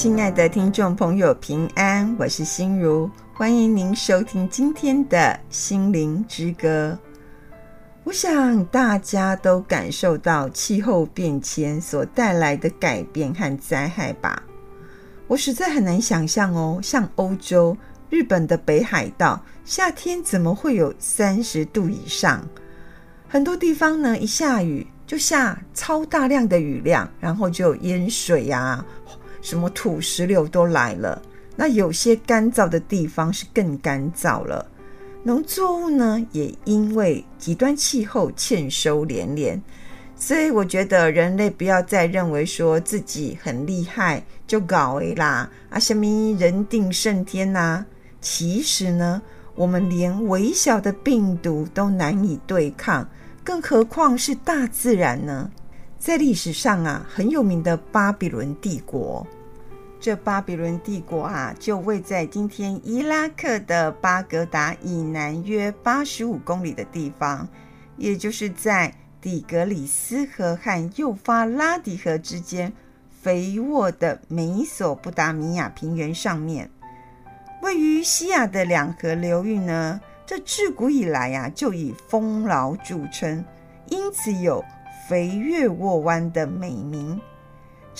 亲爱的听众朋友，平安，我是心如，欢迎您收听今天的心灵之歌。我想大家都感受到气候变迁所带来的改变和灾害吧？我实在很难想象哦，像欧洲、日本的北海道，夏天怎么会有三十度以上？很多地方呢，一下雨就下超大量的雨量，然后就淹水呀、啊。什么土石流都来了，那有些干燥的地方是更干燥了，农作物呢也因为极端气候欠收连连，所以我觉得人类不要再认为说自己很厉害就搞诶啦。啊，什么人定胜天呐、啊，其实呢，我们连微小的病毒都难以对抗，更何况是大自然呢？在历史上啊，很有名的巴比伦帝国，这巴比伦帝国啊，就位在今天伊拉克的巴格达以南约八十五公里的地方，也就是在底格里斯河和幼发拉底河之间肥沃的美索不达米亚平原上面。位于西亚的两河流域呢，这自古以来呀、啊，就以丰饶著称，因此有。肥沃沃湾的美名，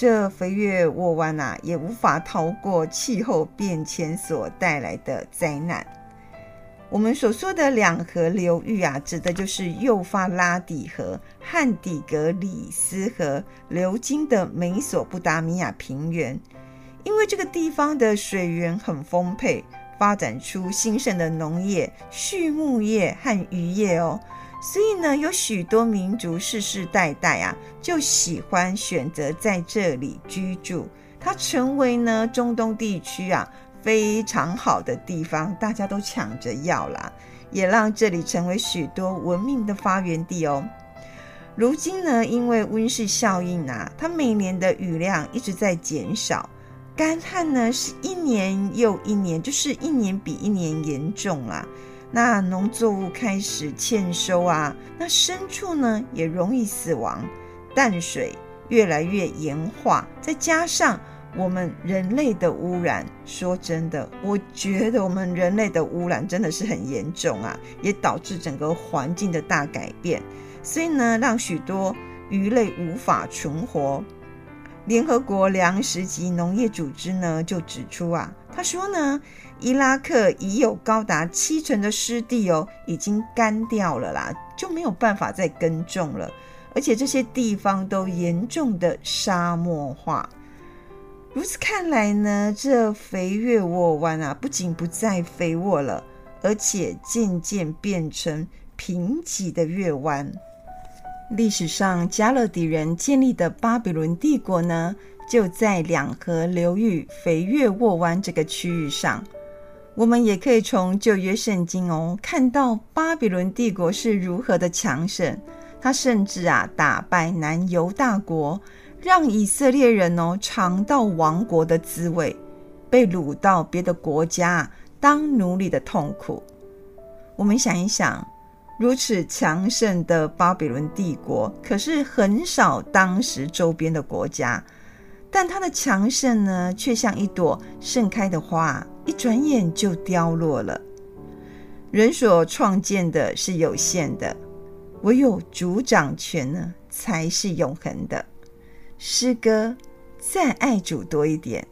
这肥沃沃湾啊，也无法逃过气候变迁所带来的灾难。我们所说的两河流域啊，指的就是幼发拉底河汉底格里斯河流经的美索不达米亚平原。因为这个地方的水源很丰沛，发展出兴盛的农业、畜牧业和渔业哦。所以呢，有许多民族世世代代啊，就喜欢选择在这里居住。它成为呢中东地区啊非常好的地方，大家都抢着要啦，也让这里成为许多文明的发源地哦。如今呢，因为温室效应啊，它每年的雨量一直在减少，干旱呢是一年又一年，就是一年比一年严重啦。那农作物开始欠收啊，那牲畜呢也容易死亡，淡水越来越盐化，再加上我们人类的污染，说真的，我觉得我们人类的污染真的是很严重啊，也导致整个环境的大改变，所以呢，让许多鱼类无法存活。联合国粮食及农业组织呢就指出啊，他说呢。伊拉克已有高达七成的湿地哦，已经干掉了啦，就没有办法再耕种了。而且这些地方都严重的沙漠化。如此看来呢，这肥沃沃湾啊，不仅不再肥沃了，而且渐渐变成贫瘠的月湾。历史上加勒底人建立的巴比伦帝国呢，就在两河流域肥沃沃湾这个区域上。我们也可以从旧约圣经哦，看到巴比伦帝国是如何的强盛。他甚至啊打败南犹大国，让以色列人哦尝到亡国的滋味，被掳到别的国家当奴隶的痛苦。我们想一想，如此强盛的巴比伦帝国，可是很少当时周边的国家。但它的强盛呢，却像一朵盛开的花，一转眼就凋落了。人所创建的是有限的，唯有主掌权呢，才是永恒的。诗歌，再爱主多一点。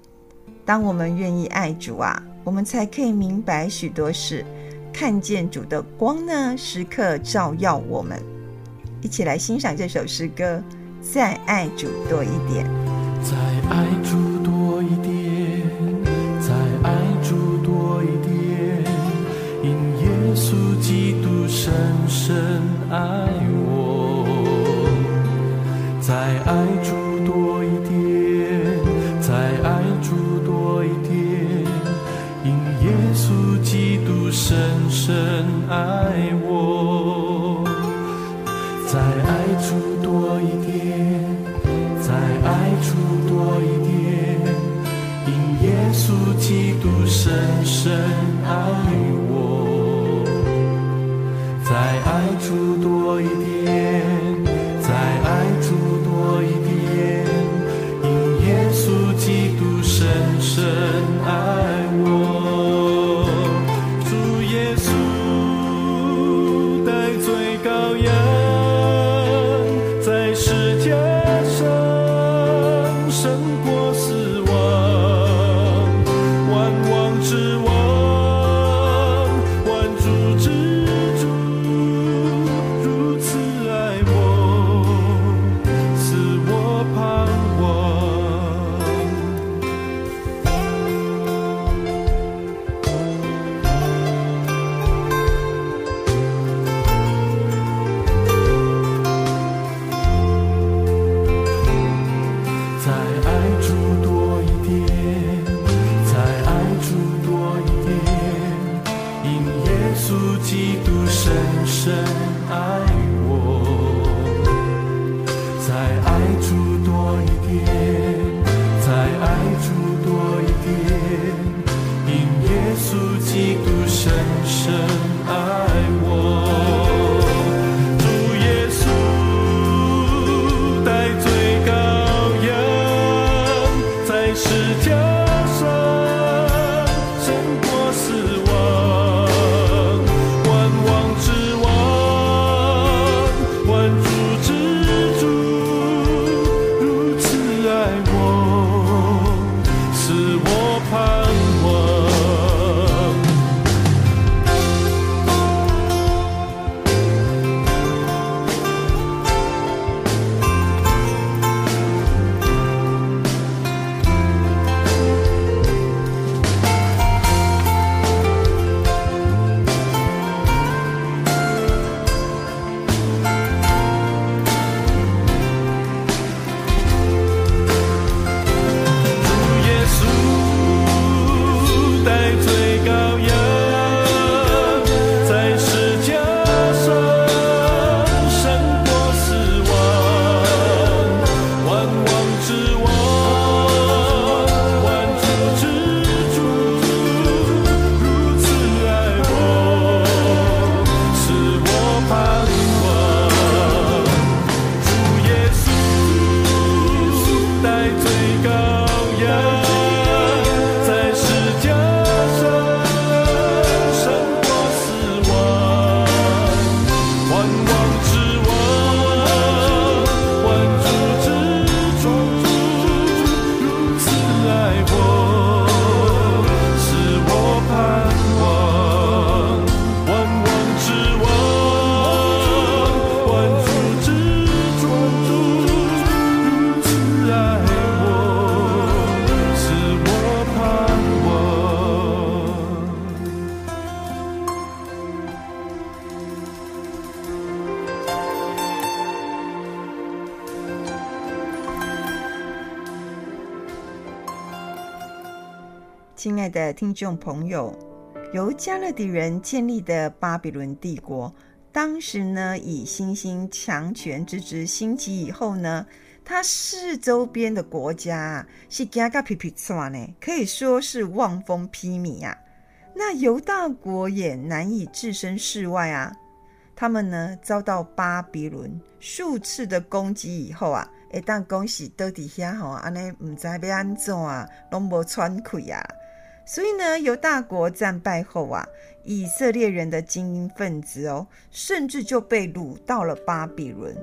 当我们愿意爱主啊，我们才可以明白许多事，看见主的光呢，时刻照耀我们。一起来欣赏这首诗歌，再爱主多一点。再爱主多一点，再爱主多一点，因耶稣基督深深爱听众朋友，由迦勒底人建立的巴比伦帝国，当时呢以新兴强权之姿兴起以后呢，它四周边的国家是加嘎皮皮剉呢，可以说是望风披靡啊。那犹大国也难以置身事外啊。他们呢遭到巴比伦数次的攻击以后啊，一旦恭喜都底下吼，安尼唔知要安怎啊，拢无喘气啊。所以呢，犹大国战败后啊，以色列人的精英分子哦，甚至就被掳到了巴比伦。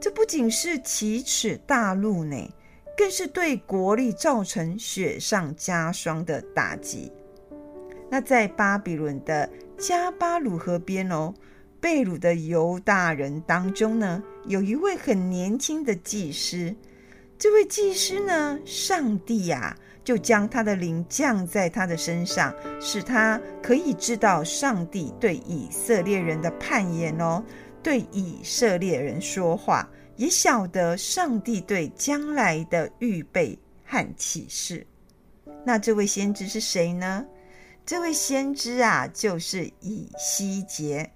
这不仅是奇耻大辱呢，更是对国力造成雪上加霜的打击。那在巴比伦的加巴鲁河边哦，被掳的犹大人当中呢，有一位很年轻的祭司。这位祭司呢，上帝呀、啊。就将他的灵降在他的身上，使他可以知道上帝对以色列人的盼延哦，对以色列人说话，也晓得上帝对将来的预备和启示。那这位先知是谁呢？这位先知啊，就是以西结。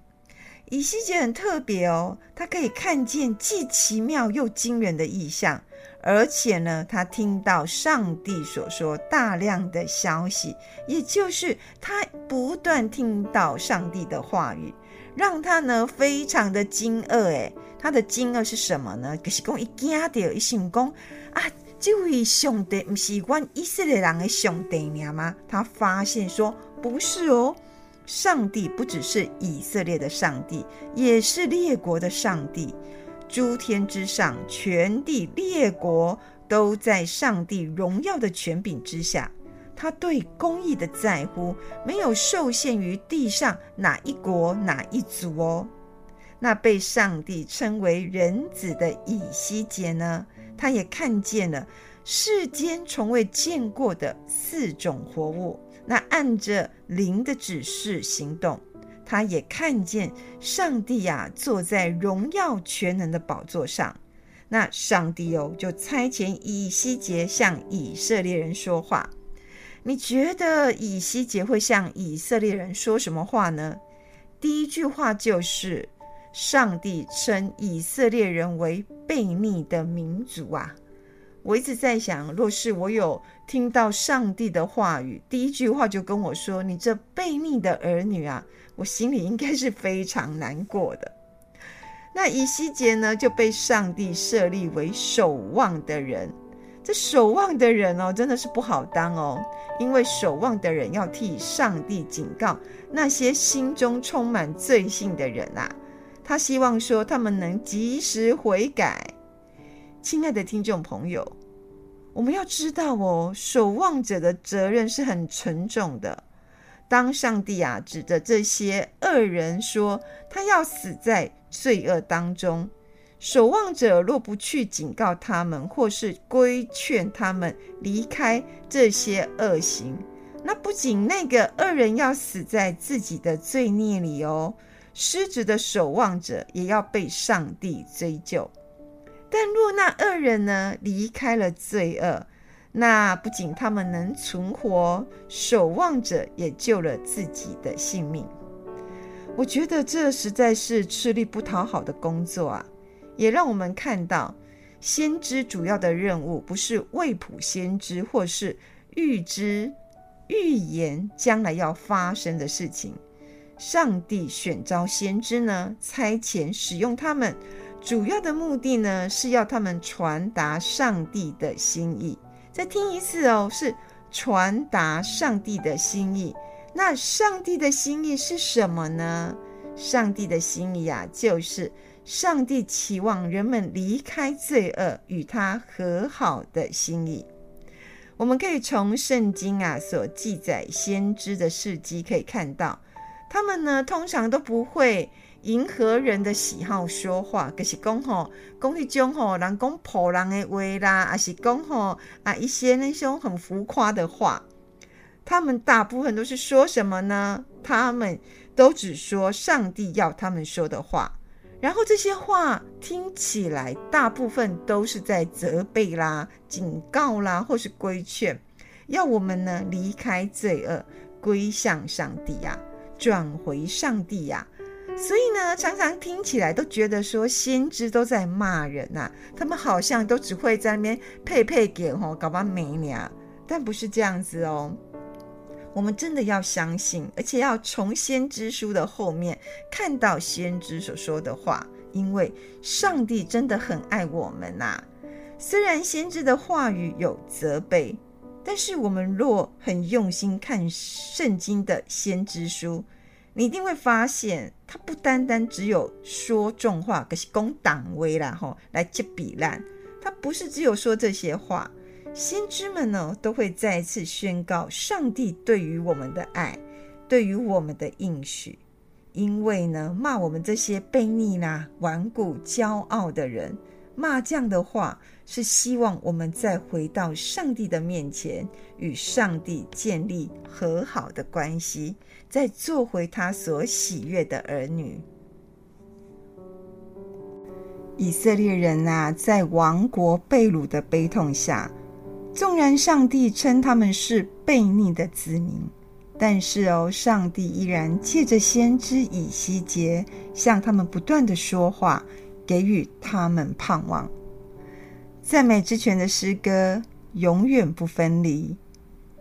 以西结很特别哦，他可以看见既奇妙又惊人的异象。而且呢，他听到上帝所说大量的消息，也就是他不断听到上帝的话语，让他呢非常的惊愕。诶，他的惊愕是什么呢？可是讲一惊到一想讲啊，这位上帝不是关以色列人的上帝吗？他发现说不是哦，上帝不只是以色列的上帝，也是列国的上帝。诸天之上，全地列国都在上帝荣耀的权柄之下。他对公义的在乎，没有受限于地上哪一国哪一族哦。那被上帝称为人子的以西结呢，他也看见了世间从未见过的四种活物。那按着灵的指示行动，他也看见上帝呀、坐在荣耀全能的宝座上。那上帝哦就差遣以西结向以色列人说话。你觉得以西结会向以色列人说什么话呢？第一句话就是。上帝称以色列人为悖逆的民族啊！我一直在想，若是我有听到上帝的话语，第一句话就跟我说：“你这悖逆的儿女啊！”我心里应该是非常难过的。那以西结呢，就被上帝设立为守望的人。这守望的人哦，真的是不好当哦，因为守望的人要替上帝警告那些心中充满罪性的人啊。他希望说，他们能及时悔改。亲爱的听众朋友，我们要知道哦，守望者的责任是很沉重的。当上帝啊指着这些恶人说他要死在罪恶当中，守望者若不去警告他们，或是规劝他们离开这些恶行，那不仅那个恶人要死在自己的罪孽里哦。失职的守望者也要被上帝追究，但若那恶人呢离开了罪恶，那不仅他们能存活，守望者也救了自己的性命。我觉得这实在是吃力不讨好的工作啊！也让我们看到，先知主要的任务不是未卜先知，或是预知、预言将来要发生的事情。上帝选召先知呢，差遣使用他们，主要的目的呢，是要他们传达上帝的心意。再听一次哦，是传达上帝的心意。那上帝的心意是什么呢？上帝的心意啊，就是上帝期望人们离开罪恶，与他和好的心意。我们可以从圣经啊所记载先知的事迹可以看到。他们呢，通常都不会迎合人的喜好说话，可是讲吼，讲一种吼，人讲破人的话啦，还是讲吼啊一些那种很浮夸的话。他们大部分都是说什么呢？他们都只说上帝要他们说的话，然后这些话听起来大部分都是在责备啦、警告啦，或是规劝，要我们呢离开罪恶，归向上帝呀、啊。转回上帝呀、所以呢，常常听起来都觉得说先知都在骂人呐、啊，他们好像都只会在那边配配给吼搞把美娘，但不是这样子哦。我们真的要相信，而且要从先知书的后面看到先知所说的话，因为上帝真的很爱我们呐、啊。虽然先知的话语有责备。但是我们若很用心看圣经的先知书，你一定会发现，他不单单只有说重话，可是讲党威啦吼，来接比烂。他不是只有说这些话，先知们呢都会再次宣告上帝对于我们的爱，对于我们的应许。因为呢，骂我们这些悖逆啦、顽固、骄傲的人。骂将的话，是希望我们再回到上帝的面前，与上帝建立和好的关系，再做回他所喜悦的儿女。以色列人啊，在亡国被掳的悲痛下，纵然上帝称他们是悖逆的子民，但是哦，上帝依然借着先知以西结向他们不断的说话。给予他们盼望，赞美之泉的诗歌永远不分离。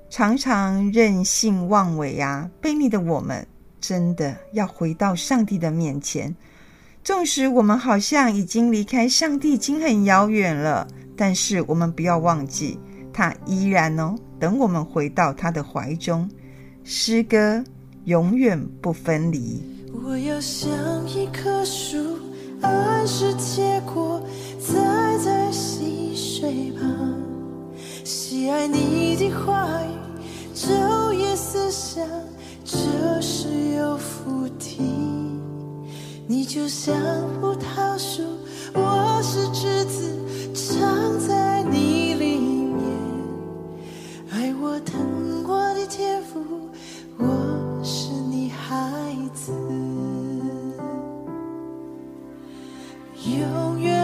常常任性妄为啊，卑劣的我们，真的要回到上帝的面前。纵使我们好像已经离开上帝，已经很遥远了，但是我们不要忘记，他依然哦，等我们回到他的怀中。诗歌永远不分离。我要像一棵树，爱是结果，栽在溪水旁，喜爱你的话语，昼夜思想，这是有福的。你就像葡萄树，我是枝子，长在你里面，爱我疼我的天赋，我是你孩子，永远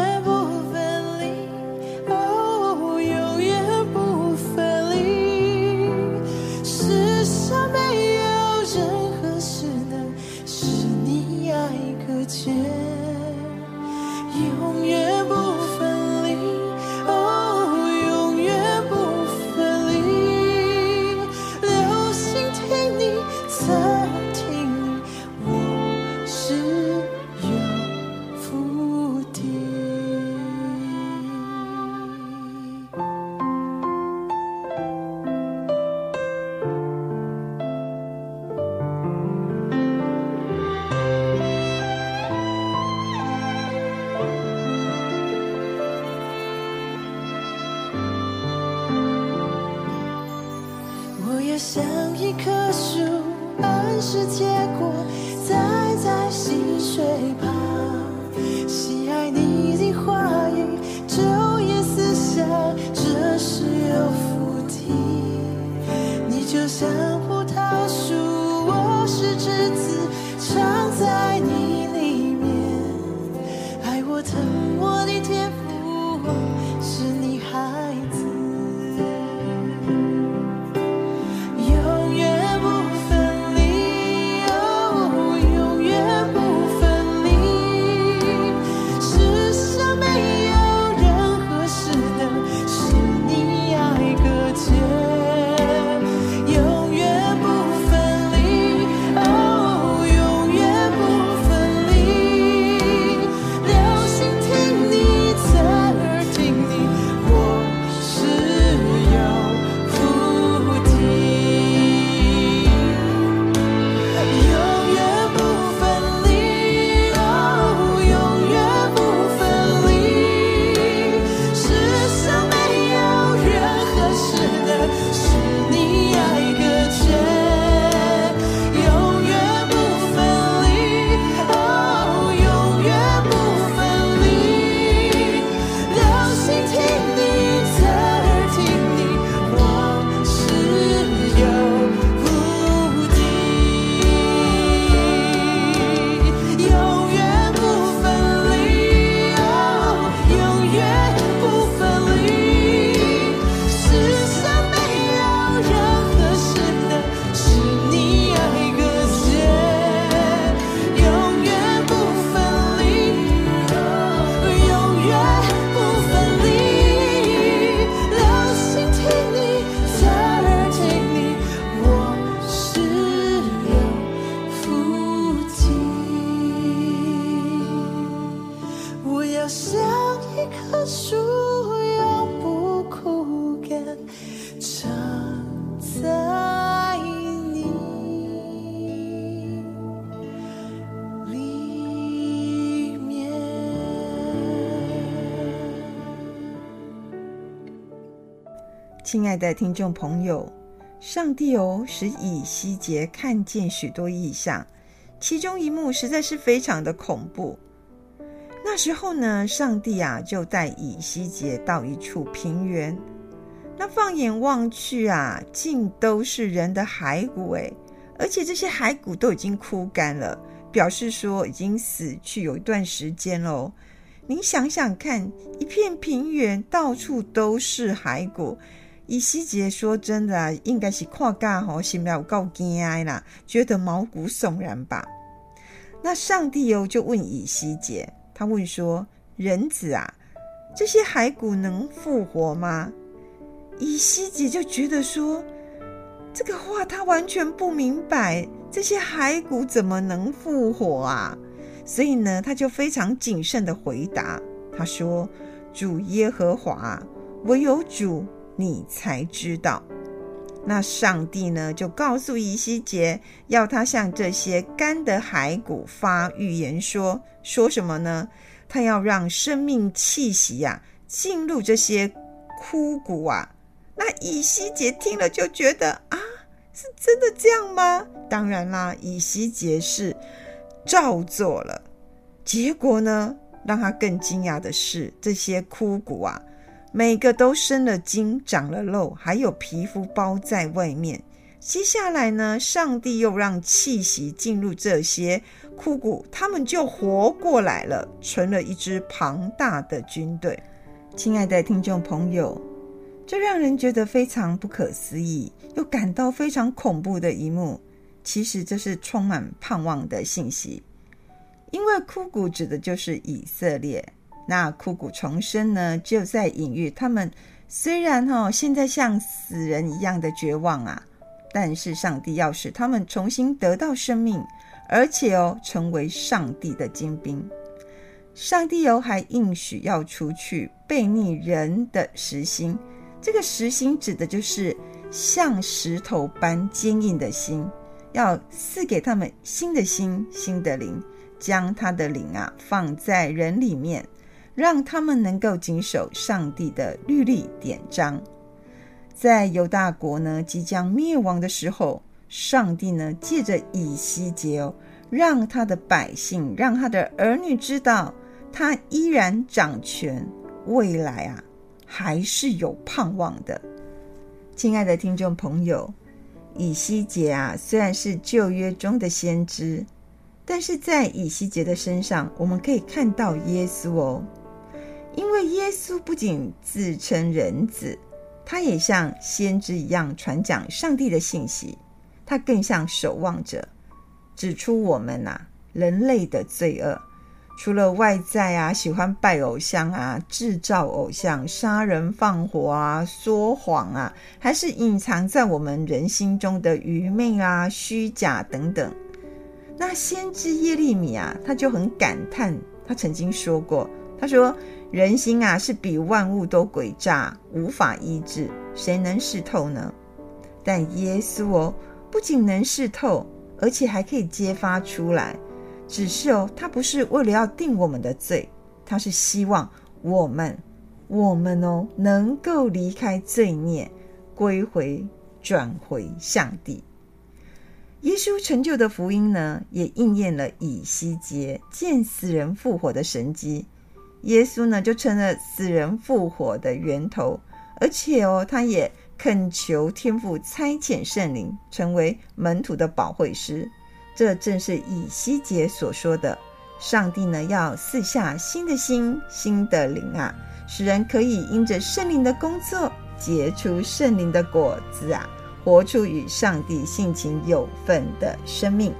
亲爱的听众朋友，上帝哦，使以西结看见许多异象，其中一幕实在是非常的恐怖。那时候呢，上帝啊就带以西结到一处平原，那放眼望去啊，尽都是人的骸骨诶，而且这些骸骨都已经枯干了，表示说已经死去有一段时间喽。您想想看，一片平原到处都是骸骨。以西结说真的啊，应该是看嘎吼，心里有够惊啦，觉得毛骨悚然吧。那上帝哦就问以西结，他问说：“人子啊，这些骸骨能复活吗？”以西结就觉得说，这个话他完全不明白，这些骸骨怎么能复活啊？所以呢，他就非常谨慎的回答，他说：“主耶和华，唯有主你才知道。那上帝呢，就告诉以西结，要他向这些干的骸骨发预言说，说什么呢？他要让生命气息呀、啊、进入这些枯骨啊。那以西结听了就觉得啊，是真的这样吗？当然啦，以西结是照做了。结果呢，让他更惊讶的是，这些枯骨啊。每个都生了筋，长了肉，还有皮肤包在外面。接下来呢，上帝又让气息进入这些枯骨，他们就活过来了，成了一支庞大的军队。亲爱的听众朋友，这让人觉得非常不可思议，又感到非常恐怖的一幕。其实这是充满盼望的信息，因为枯骨指的就是以色列。那枯骨重生呢，就在隐喻他们虽然哈、哦、现在像死人一样的绝望啊，但是上帝要使他们重新得到生命，而且哦成为上帝的精兵。上帝哦还应许要除去悖逆人的实心，这个实心指的就是像石头般坚硬的心，要赐给他们新的心、新的灵，将他的灵啊放在人里面。让他们能够谨守上帝的律例典章，在犹大国呢即将灭亡的时候，上帝呢借着以西结哦，让他的百姓，让他的儿女知道，他依然掌权，未来啊还是有盼望的。亲爱的听众朋友，以西结啊虽然是旧约中的先知，但是在以西结的身上，我们可以看到耶稣哦。因为耶稣不仅自称人子，他也像先知一样传讲上帝的信息，他更像守望者，指出我们呐、啊、人类的罪恶。除了外在啊喜欢拜偶像啊、制造偶像、杀人放火啊、说谎啊，还是隐藏在我们人心中的愚昧啊、虚假等等。那先知耶利米啊，他就很感叹，他曾经说过，他说。人心啊，是比万物都诡诈，无法医治，谁能识透呢？但耶稣哦，不仅能识透，而且还可以揭发出来。只是哦，他不是为了要定我们的罪，他是希望我们，我们哦，能够离开罪孽，归回、转回上帝。耶稣成就的福音呢，也应验了以西结见死人复活的神迹。耶稣呢，就成了死人复活的源头，而且哦，他也恳求天父差遣圣灵，成为门徒的保惠师。这正是以西结所说的：上帝呢，要赐下新的心、新的灵啊，使人可以因着圣灵的工作，结出圣灵的果子啊，活出与上帝性情有份的生命。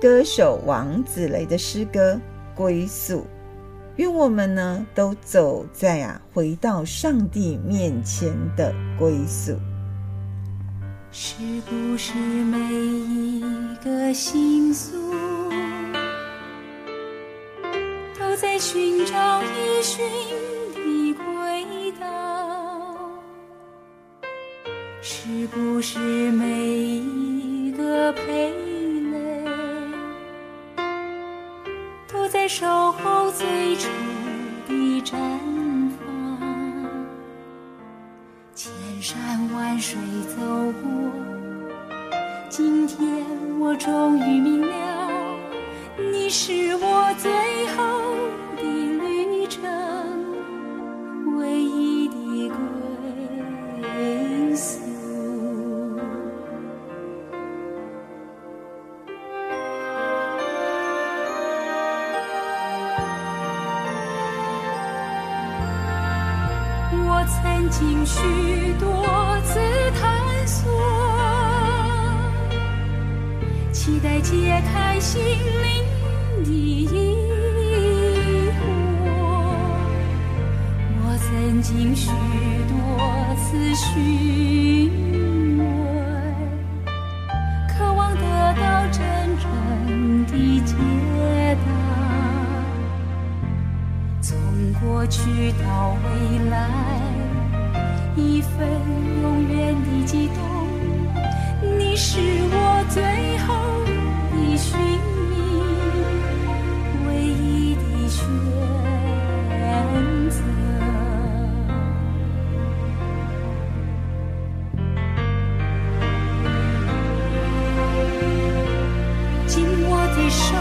歌手王子雷的诗歌《归宿》。愿我们呢都走在啊回到上帝面前的归宿。是不是每一个心宿都在寻找依循的轨道？是不是每一个陪？守候最初的绽放，千山万水走过，今天我终于明了，你是我最后。曾经许多次探索，期待解开心灵的疑惑。我曾经许多次询问，渴望得到真正的解答。从过去到未来，一份永远的激动。你是我最后的寻觅，唯一的选择。紧握的手，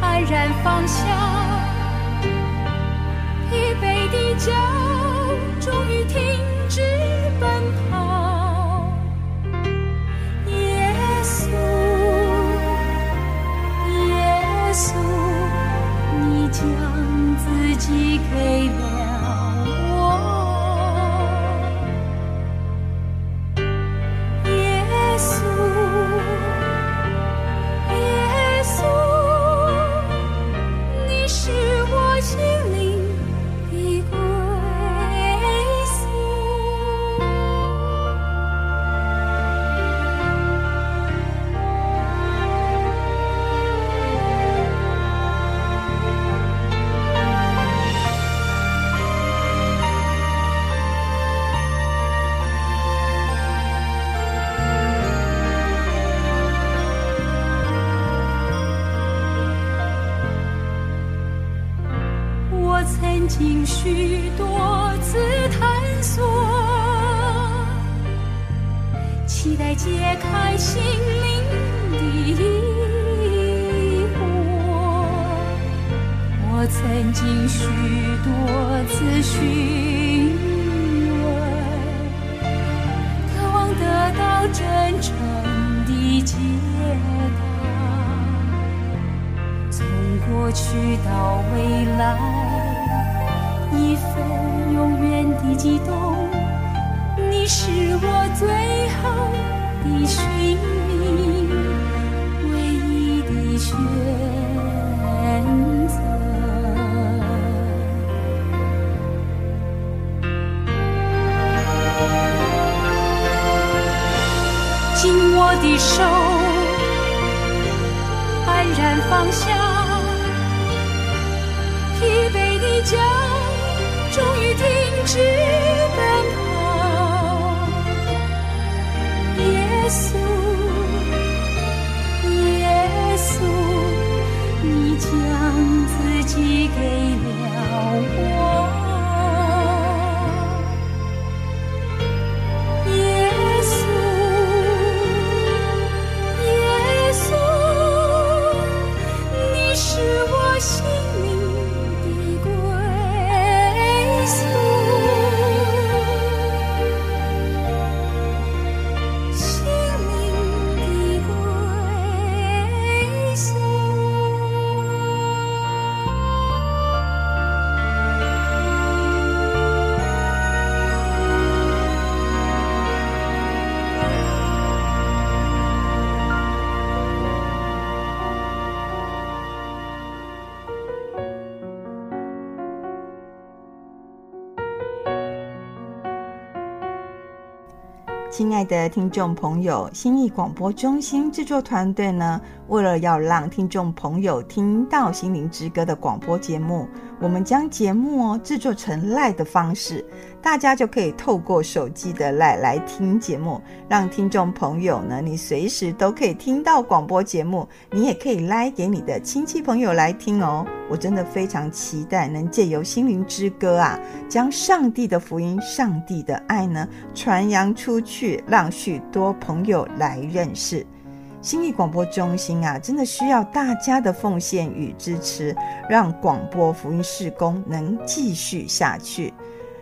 安然放下，疲惫的脚寄给我。曾经许多次探索，期待解开心灵的疑惑。我曾经许多次询问，渴望得到真诚的解答。从过去到未来，的激动。你是我最后的寻觅，唯一的选择。紧握的手。安然放下，疲惫的脚终于停止奔跑。耶稣，耶稣，你将自己给了我。亲爱的听众朋友，心意广播中心制作团队呢，为了要让听众朋友听到《心灵之歌》的广播节目，我们将节目哦制作成 live 的方式，大家就可以透过手机的来来听节目，让听众朋友呢，你随时都可以听到广播节目，你也可以来给你的亲戚朋友来听哦。我真的非常期待能借由《心灵之歌》啊，将上帝的福音、上帝的爱呢传扬出去，让许多朋友来认识。心意广播中心啊，真的需要大家的奉献与支持，让广播福音事工能继续下去。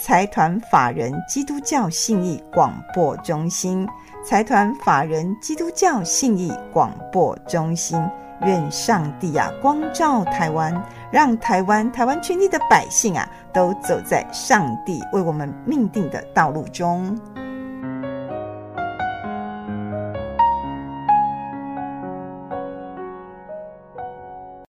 财团法人基督教信义广播中心，财团法人基督教信义广播中心，愿上帝啊光照台湾，让台湾台湾全体的百姓啊都走在上帝为我们命定的道路中。